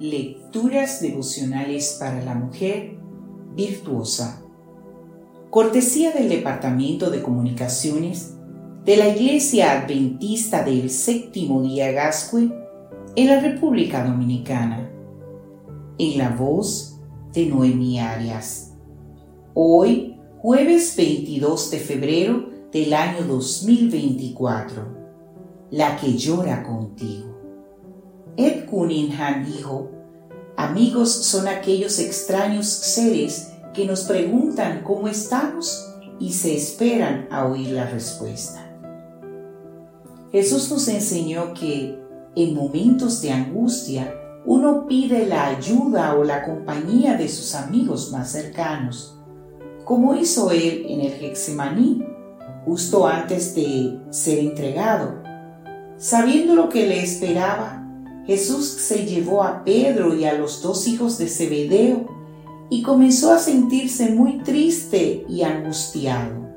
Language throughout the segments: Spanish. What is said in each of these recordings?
Lecturas devocionales para la mujer virtuosa. Cortesía del Departamento de Comunicaciones de la Iglesia Adventista del Séptimo Día Gascue en la República Dominicana. En la voz de Noemi Arias. Hoy, jueves 22 de febrero del año 2024. La que llora contigo. Ed Cunningham dijo, amigos son aquellos extraños seres que nos preguntan cómo estamos y se esperan a oír la respuesta. Jesús nos enseñó que en momentos de angustia uno pide la ayuda o la compañía de sus amigos más cercanos, como hizo él en el Gexemaní, justo antes de ser entregado. Sabiendo lo que le esperaba, Jesús se llevó a Pedro y a los dos hijos de Zebedeo y comenzó a sentirse muy triste y angustiado.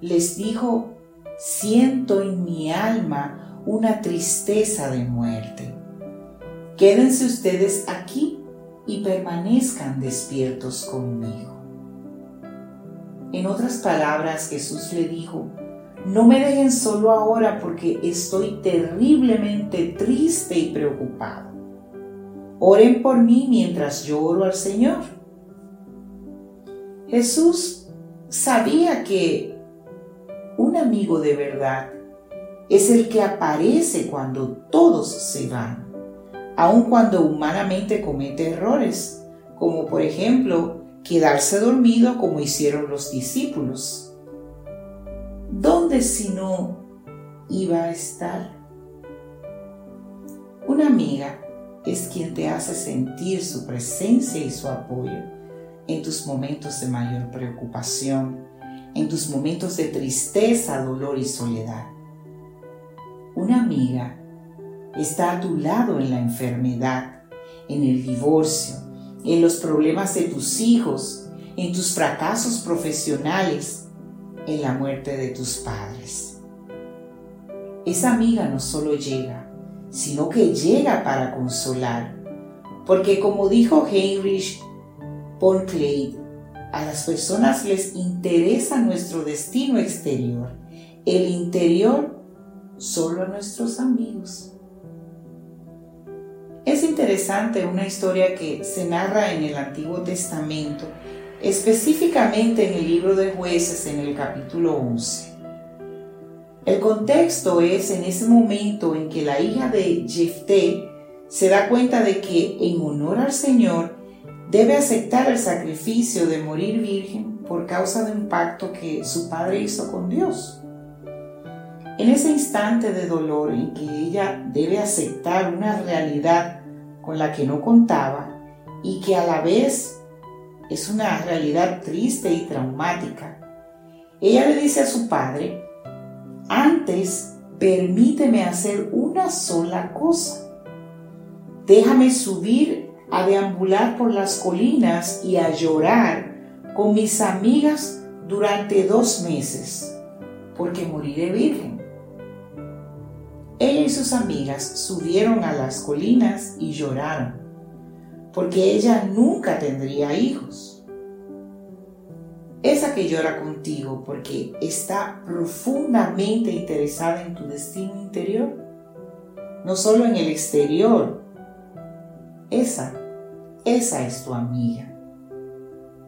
Les dijo, siento en mi alma una tristeza de muerte. Quédense ustedes aquí y permanezcan despiertos conmigo. En otras palabras, Jesús le dijo, no me dejen solo ahora porque estoy terriblemente triste y preocupado. Oren por mí mientras yo oro al Señor. Jesús sabía que un amigo de verdad es el que aparece cuando todos se van, aun cuando humanamente comete errores, como por ejemplo quedarse dormido como hicieron los discípulos. ¿Dónde si no iba a estar? Una amiga es quien te hace sentir su presencia y su apoyo en tus momentos de mayor preocupación, en tus momentos de tristeza, dolor y soledad. Una amiga está a tu lado en la enfermedad, en el divorcio, en los problemas de tus hijos, en tus fracasos profesionales, en la muerte de tus padres. Esa amiga no solo llega, sino que llega para consolar, porque como dijo Heinrich von Kleid, a las personas les interesa nuestro destino exterior, el interior solo a nuestros amigos. Es interesante una historia que se narra en el Antiguo Testamento específicamente en el libro de jueces en el capítulo 11. El contexto es en ese momento en que la hija de Jefté se da cuenta de que en honor al Señor debe aceptar el sacrificio de morir virgen por causa de un pacto que su padre hizo con Dios. En ese instante de dolor en que ella debe aceptar una realidad con la que no contaba y que a la vez es una realidad triste y traumática. Ella le dice a su padre, antes permíteme hacer una sola cosa. Déjame subir a deambular por las colinas y a llorar con mis amigas durante dos meses, porque moriré virgen. Ella y sus amigas subieron a las colinas y lloraron porque ella nunca tendría hijos. Esa que llora contigo porque está profundamente interesada en tu destino interior, no solo en el exterior. Esa, esa es tu amiga.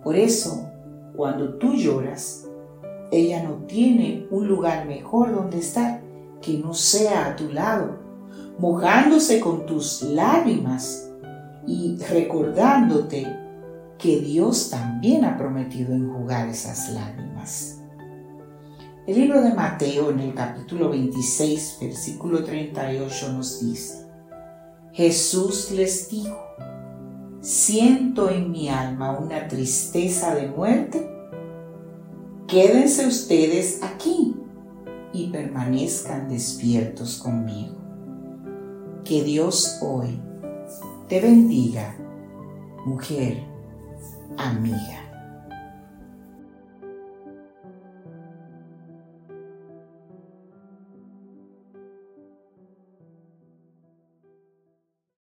Por eso, cuando tú lloras, ella no tiene un lugar mejor donde estar que no sea a tu lado, mojándose con tus lágrimas y recordándote que Dios también ha prometido enjugar esas lágrimas. El libro de Mateo en el capítulo 26, versículo 38 nos dice, Jesús les dijo, siento en mi alma una tristeza de muerte, quédense ustedes aquí y permanezcan despiertos conmigo. Que Dios hoy te bendiga, mujer amiga.